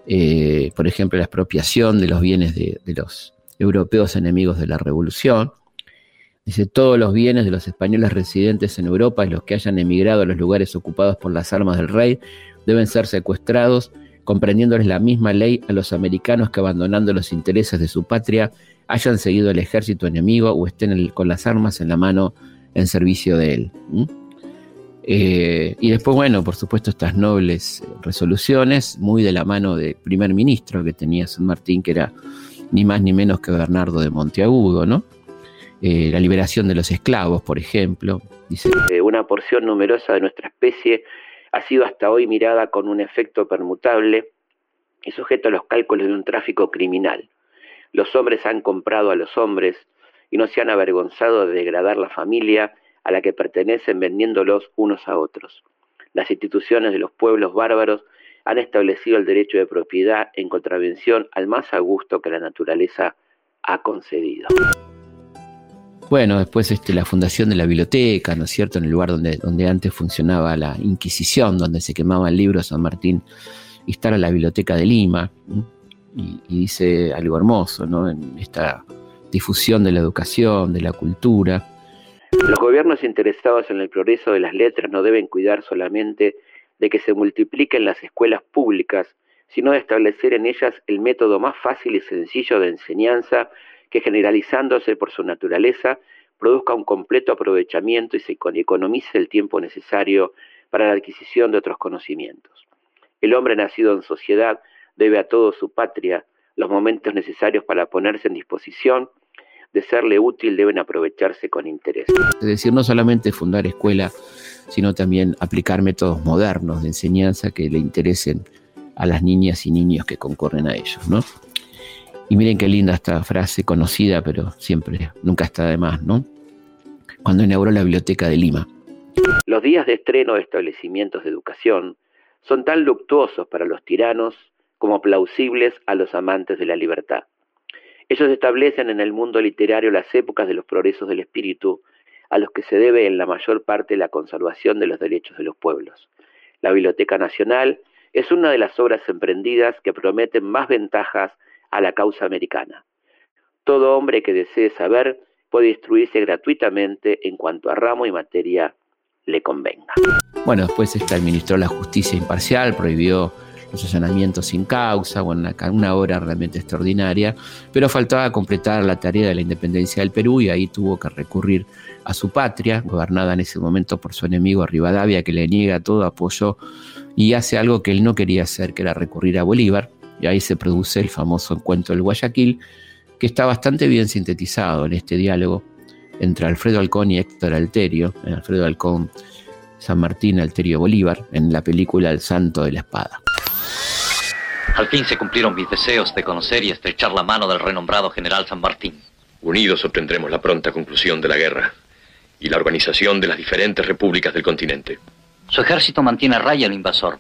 A: Eh, por ejemplo, la expropiación de los bienes de, de, los europeos enemigos de la revolución. Dice, todos los bienes de los españoles residentes en Europa y los que hayan emigrado a los lugares ocupados por las armas del rey deben ser secuestrados, comprendiéndoles la misma ley a los americanos que abandonando los intereses de su patria hayan seguido el ejército enemigo o estén el, con las armas en la mano en servicio de él. Eh, y después, bueno, por supuesto, estas nobles resoluciones, muy de la mano del primer ministro que tenía San Martín, que era ni más ni menos que Bernardo de Monteagudo, ¿no? Eh, la liberación de los esclavos, por ejemplo. Dice, una porción numerosa de nuestra especie ha sido hasta hoy mirada con un efecto permutable y sujeto a los cálculos de un tráfico criminal. Los hombres han comprado a los hombres y no se han avergonzado de degradar la familia a la que pertenecen vendiéndolos unos a otros. Las instituciones de los pueblos bárbaros han establecido el derecho de propiedad en contravención al más a gusto que la naturaleza ha concedido. Bueno, después este, la fundación de la biblioteca, ¿no es cierto?, en el lugar donde, donde antes funcionaba la Inquisición, donde se quemaba el libro San Martín, instala la Biblioteca de Lima, y, y, dice algo hermoso, ¿no?, en esta difusión de la educación, de la cultura, los gobiernos interesados en el progreso de las letras no deben cuidar solamente de que se multipliquen las escuelas públicas, sino de establecer en ellas el método más fácil y sencillo de enseñanza que generalizándose por su naturaleza produzca un completo aprovechamiento y se economice el tiempo necesario para la adquisición de otros conocimientos. El hombre nacido en sociedad debe a todo su patria los momentos necesarios para ponerse en disposición de serle útil deben aprovecharse con interés. Es decir, no solamente fundar escuela, sino también aplicar métodos modernos de enseñanza que le interesen a las niñas y niños que concurren a ellos, ¿no? Y miren qué linda esta frase conocida, pero siempre, nunca está de más, ¿no? Cuando inauguró la Biblioteca de Lima. Los días de estreno de establecimientos de educación son tan luctuosos para los tiranos como plausibles a los amantes de la libertad. Ellos establecen en el mundo literario las épocas de los progresos del espíritu, a los que se debe en la mayor parte la conservación de los derechos de los pueblos. La Biblioteca Nacional es una de las obras emprendidas que prometen más ventajas a la causa americana. Todo hombre que desee saber puede instruirse gratuitamente en cuanto a ramo y materia le convenga. Bueno, después esta administró la justicia imparcial, prohibió los allanamientos sin causa, bueno, una, una obra realmente extraordinaria, pero faltaba completar la tarea de la independencia del Perú y ahí tuvo que recurrir a su patria, gobernada en ese momento por su enemigo Rivadavia, que le niega todo apoyo y hace algo que él no quería hacer, que era recurrir a Bolívar, y ahí se produce el famoso encuentro del Guayaquil, que está bastante bien sintetizado en este diálogo entre Alfredo Alcón y Héctor Alterio, en Alfredo Alcón, San Martín, Alterio Bolívar, en la película El Santo de la Espada.
K: Al fin se cumplieron mis deseos de conocer y estrechar la mano del renombrado general San Martín.
H: Unidos obtendremos la pronta conclusión de la guerra y la organización de las diferentes repúblicas del continente.
K: Su ejército mantiene a raya al invasor.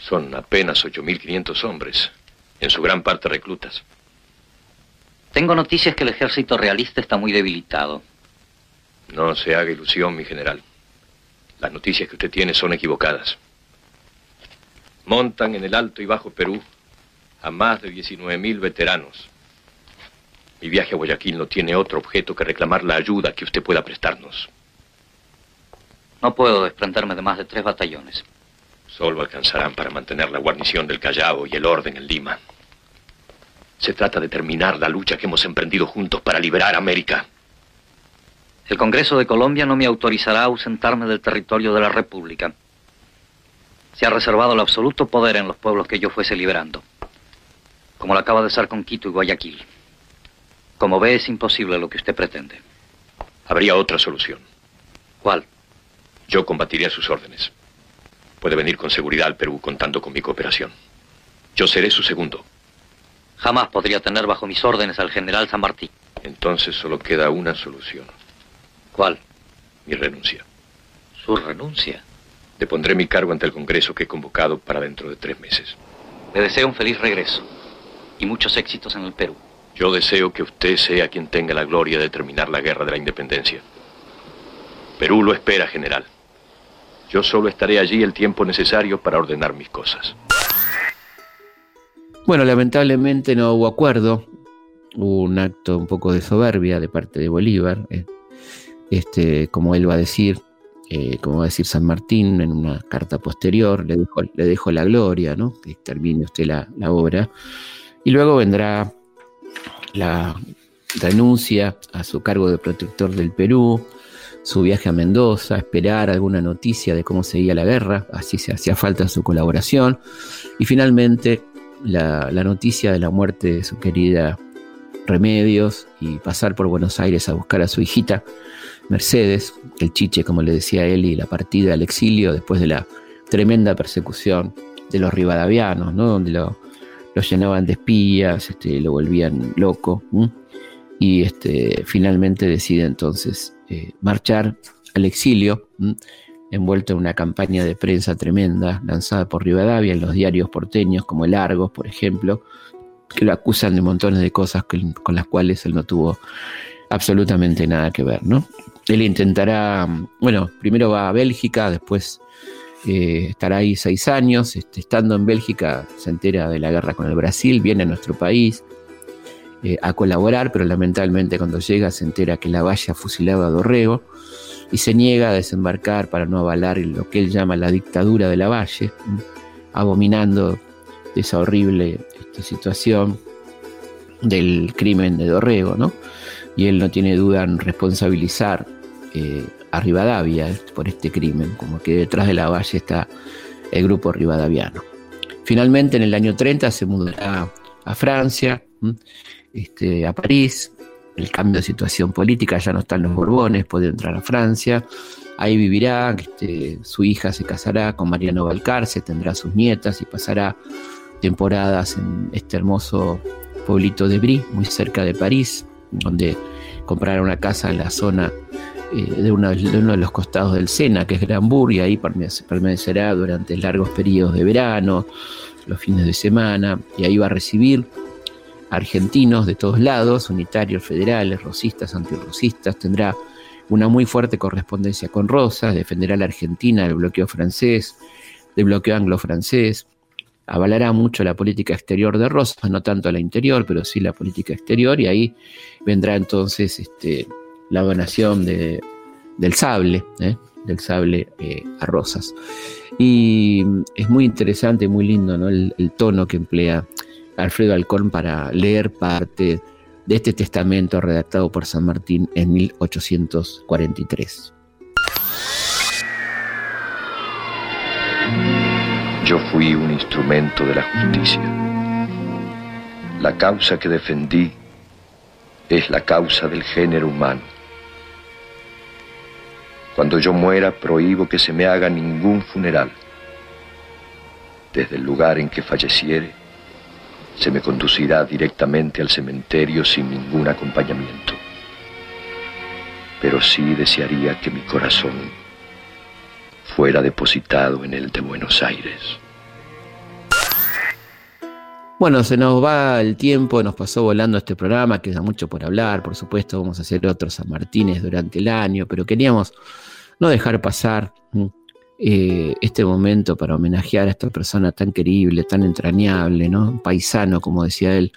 H: Son apenas 8.500 hombres, en su gran parte reclutas.
K: Tengo noticias que el ejército realista está muy debilitado.
H: No se haga ilusión, mi general. Las noticias que usted tiene son equivocadas montan en el Alto y Bajo Perú a más de 19.000 veteranos. Mi viaje a Guayaquil no tiene otro objeto que reclamar la ayuda que usted pueda prestarnos.
K: No puedo desprenderme de más de tres batallones.
H: Solo alcanzarán para mantener la guarnición del Callao y el orden en Lima. Se trata de terminar la lucha que hemos emprendido juntos para liberar América.
K: El Congreso de Colombia no me autorizará a ausentarme del territorio de la República se ha reservado el absoluto poder en los pueblos que yo fuese liberando, como lo acaba de ser con Quito y Guayaquil. Como ve, es imposible lo que usted pretende.
H: Habría otra solución.
K: ¿Cuál?
H: Yo combatiría sus órdenes. Puede venir con seguridad al Perú contando con mi cooperación. Yo seré su segundo.
K: Jamás podría tener bajo mis órdenes al general San Martín.
H: Entonces solo queda una solución.
K: ¿Cuál?
H: Mi renuncia.
K: ¿Su renuncia?
H: Depondré mi cargo ante el Congreso que he convocado para dentro de tres meses.
K: Le deseo un feliz regreso y muchos éxitos en el Perú.
H: Yo deseo que usted sea quien tenga la gloria de terminar la guerra de la independencia. Perú lo espera, general. Yo solo estaré allí el tiempo necesario para ordenar mis cosas.
A: Bueno, lamentablemente no hubo acuerdo. Hubo un acto un poco de soberbia de parte de Bolívar. eh, Este, como él va a decir, eh, como va a decir San Martín en una carta posterior, le dejo, la gloria, ¿no? Que termine usted la, la obra. Y luego vendrá la renuncia a su cargo de protector del Perú, su viaje a Mendoza, esperar alguna noticia de cómo seguía la guerra, así se hacía falta su colaboración, y finalmente la, noticia de la muerte de su querida Remedios y pasar por Buenos Aires a buscar a su hijita Mercedes, el chiche como le decía él, y la partida al exilio después de la tremenda persecución de los rivadavianos, ¿no? donde lo, llenaban de espías, este, lo volvían loco. Y este, finalmente decide entonces eh, marchar al exilio, envuelto en una campaña de prensa tremenda lanzada por Rivadavia en los diarios porteños como el Argos, por ejemplo, que lo acusan de montones de cosas con las cuales él no tuvo absolutamente nada que ver, ¿no? Él intentará, bueno, primero va a Bélgica, después eh, estará ahí seis años. Este, estando en Bélgica, se entera de la guerra con el Brasil, viene a nuestro país eh, a colaborar, pero lamentablemente cuando llega se entera que la valla fusilaba a Dorrego y se niega a desembarcar para no avalar lo que él llama la dictadura de la valle, abominando esa horrible este, situación del crimen de Dorrego, ¿no? Y él no tiene duda en responsabilizar eh, a Rivadavia eh, por este crimen, como que detrás de la valle está el grupo rivadaviano. Finalmente, en el año 30 se mudará a Francia. Este, a París. El cambio de situación política, ya no están los Borbones, puede entrar a Francia. Ahí vivirá, este, su hija se casará con Mariano Balcarce, tendrá sus nietas y pasará temporadas en este hermoso pueblito de Brie, muy cerca de París, donde comprará una casa en la zona eh, de, uno de los costados del Sena, que es Granburg, y ahí permanece- permanecerá durante largos periodos de verano, los fines de semana, y ahí va a recibir argentinos de todos lados, unitarios, federales, rosistas, antirrosistas, tendrá una muy fuerte correspondencia con Rosas, defenderá a la Argentina del bloqueo francés, del bloqueo anglo-francés, avalará mucho la política exterior de Rosas, no tanto la interior, pero sí la política exterior, y ahí vendrá entonces este, la donación de- del sable, ¿eh? del sable eh, a Rosas. Y es muy interesante, muy lindo el, el tono que emplea Alfredo Alcón para leer parte de este testamento redactado por San Martín en 1843.
H: Yo fui un instrumento de la justicia. La causa que defendí es la causa del género humano. Cuando yo muera, prohíbo que se me haga ningún funeral. Desde el lugar en que falleciere, se me conducirá directamente al cementerio sin ningún acompañamiento. Pero sí desearía que mi corazón fuera depositado en el de Buenos Aires.
A: Bueno, se nos va el tiempo, nos pasó volando este programa, queda mucho por hablar, por supuesto vamos a hacer otros San Martínez durante el año, pero queríamos no dejar pasar. Eh, este momento para homenajear a esta persona tan querible, tan entrañable, ¿no? Paisano, como decía él,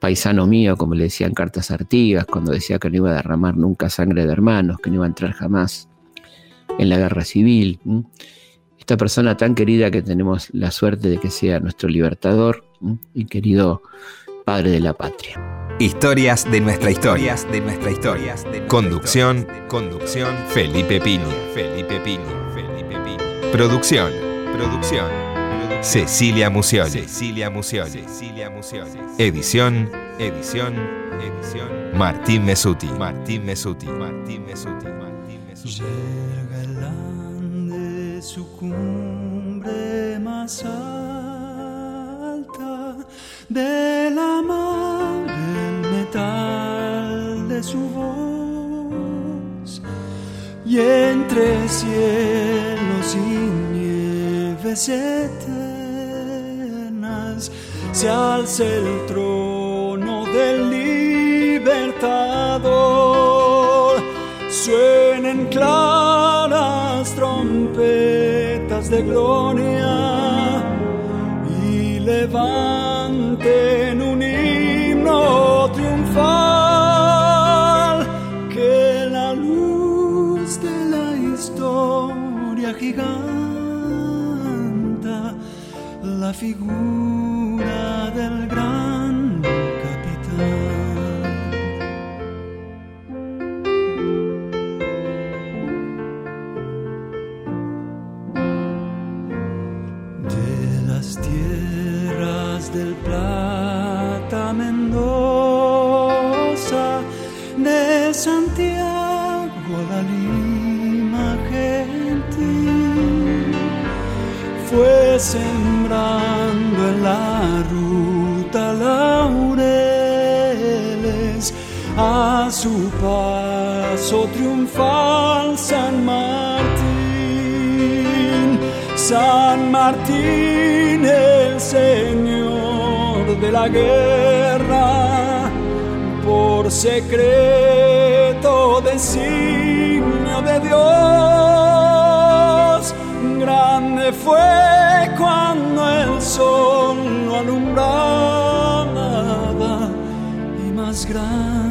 A: paisano mío, como le decían cartas Artigas, cuando decía que no iba a derramar nunca sangre de hermanos, que no iba a entrar jamás en la guerra civil. ¿m? Esta persona tan querida que tenemos la suerte de que sea nuestro libertador ¿m? y querido padre de la patria.
B: Historias de nuestra historia. de nuestra historia. Conducción, conducción, Felipe Piña. Felipe Piña. Producción, producción. Cecilia Musioli. Cecilia Musioli. Cecilia Musioli. Edición, edición, edición, Martín Mesuti, Martín Mesuti, Martín Mesuti, Martín Mesuti.
L: Llega el Ande su cumbre más alta de la mar, el metal de su voz y entre cielos y nieves eternas se alza el trono del libertador. Suenen claras trompetas de gloria y levanten figura San Martín. San Martín, el Señor de la guerra, por secreto designio de Dios. Grande fue cuando el sol lo alumbraba y más grande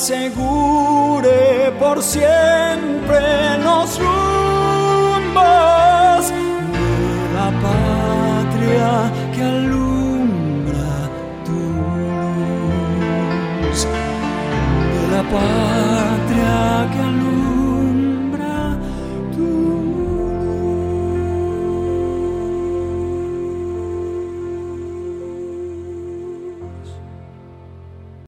L: asegure por siempre